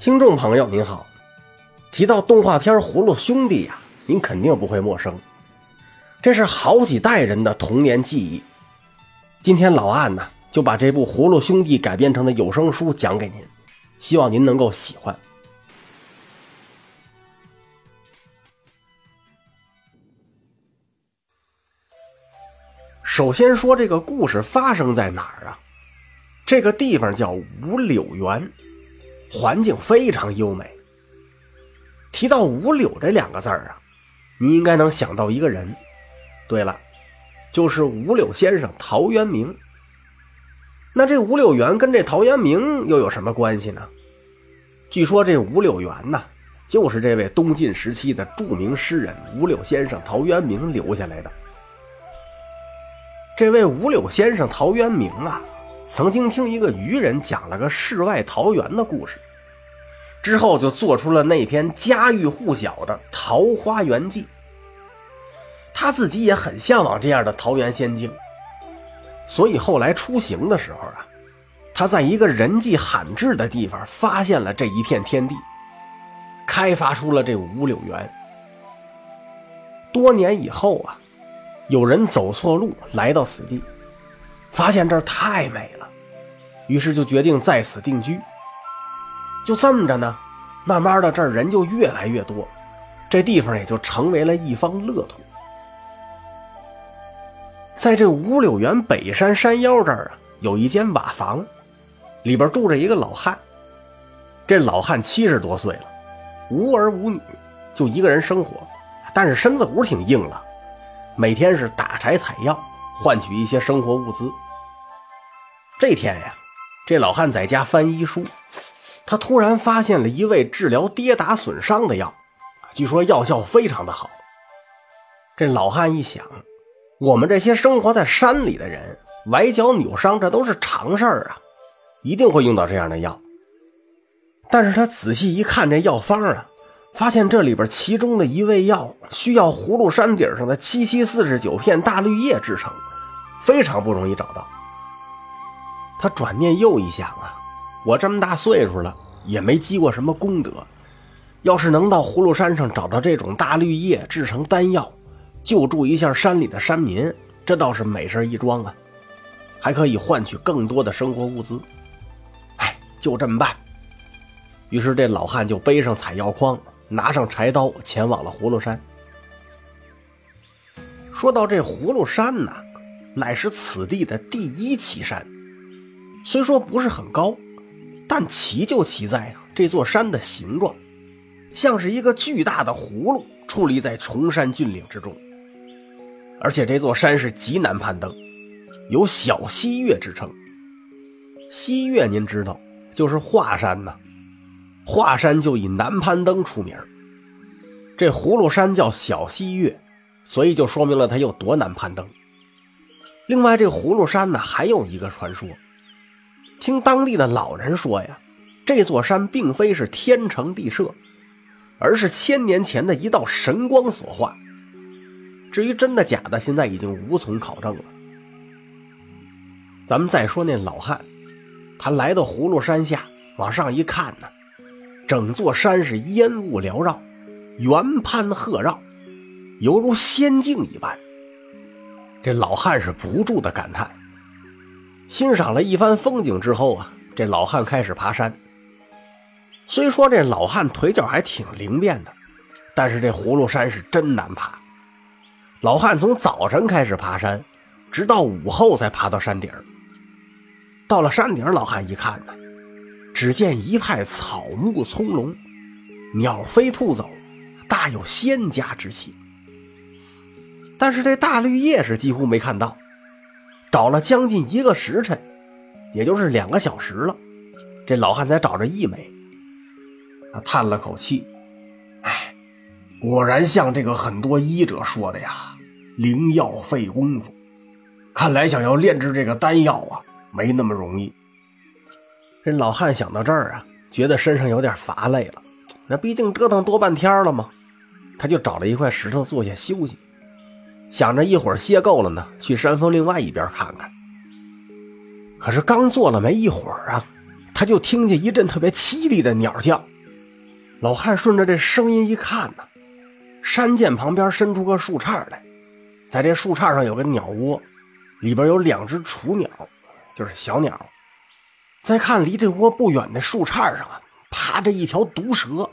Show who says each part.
Speaker 1: 听众朋友您好，提到动画片《葫芦兄弟》呀，您肯定不会陌生，这是好几代人的童年记忆。今天老岸呢就把这部《葫芦兄弟》改编成的有声书讲给您，希望您能够喜欢。首先说这个故事发生在哪儿啊？这个地方叫五柳园。环境非常优美。提到五柳这两个字儿啊，你应该能想到一个人。对了，就是五柳先生陶渊明。那这五柳园跟这陶渊明又有什么关系呢？据说这五柳园呢，就是这位东晋时期的著名诗人五柳先生陶渊明留下来的。这位五柳先生陶渊明啊。曾经听一个渔人讲了个世外桃源的故事，之后就做出了那篇家喻户晓的《桃花源记》。他自己也很向往这样的桃源仙境，所以后来出行的时候啊，他在一个人迹罕至的地方发现了这一片天地，开发出了这五柳园。多年以后啊，有人走错路来到此地，发现这儿太美了。于是就决定在此定居。就这么着呢，慢慢的这儿人就越来越多，这地方也就成为了一方乐土。在这五柳园北山山腰这儿啊，有一间瓦房，里边住着一个老汉。这老汉七十多岁了，无儿无女，就一个人生活，但是身子骨挺硬朗，每天是打柴采药，换取一些生活物资。这天呀。这老汉在家翻医书，他突然发现了一味治疗跌打损伤的药，据说药效非常的好。这老汉一想，我们这些生活在山里的人，崴脚扭伤这都是常事儿啊，一定会用到这样的药。但是他仔细一看这药方啊，发现这里边其中的一味药需要葫芦山顶上的七七四十九片大绿叶制成，非常不容易找到。他转念又一想啊，我这么大岁数了，也没积过什么功德。要是能到葫芦山上找到这种大绿叶制成丹药，救助一下山里的山民，这倒是美事一桩啊，还可以换取更多的生活物资。哎，就这么办。于是这老汉就背上采药筐，拿上柴刀，前往了葫芦山。说到这葫芦山呢，乃是此地的第一奇山。虽说不是很高，但奇就奇在啊，这座山的形状像是一个巨大的葫芦矗立在崇山峻岭之中。而且这座山是极难攀登，有“小西岳”之称。西岳您知道，就是华山呐。华山就以难攀登出名，这葫芦山叫小西岳，所以就说明了它有多难攀登。另外，这葫芦山呢，还有一个传说。听当地的老人说呀，这座山并非是天成地设，而是千年前的一道神光所化。至于真的假的，现在已经无从考证了。咱们再说那老汉，他来到葫芦山下，往上一看呢，整座山是烟雾缭绕，圆攀鹤绕，犹如仙境一般。这老汉是不住的感叹。欣赏了一番风景之后啊，这老汉开始爬山。虽说这老汉腿脚还挺灵便的，但是这葫芦山是真难爬。老汉从早晨开始爬山，直到午后才爬到山顶。到了山顶，老汉一看呢，只见一派草木葱茏，鸟飞兔走，大有仙家之气。但是这大绿叶是几乎没看到。找了将近一个时辰，也就是两个小时了，这老汉才找着一枚。他叹了口气：“哎，果然像这个很多医者说的呀，灵药费功夫。看来想要炼制这个丹药啊，没那么容易。”这老汉想到这儿啊，觉得身上有点乏累了。那毕竟折腾多半天了嘛，他就找了一块石头坐下休息。想着一会儿歇够了呢，去山峰另外一边看看。可是刚坐了没一会儿啊，他就听见一阵特别凄厉的鸟叫。老汉顺着这声音一看呢，山涧旁边伸出个树杈来，在这树杈上有个鸟窝，里边有两只雏鸟，就是小鸟。再看离这窝不远的树杈上啊，趴着一条毒蛇，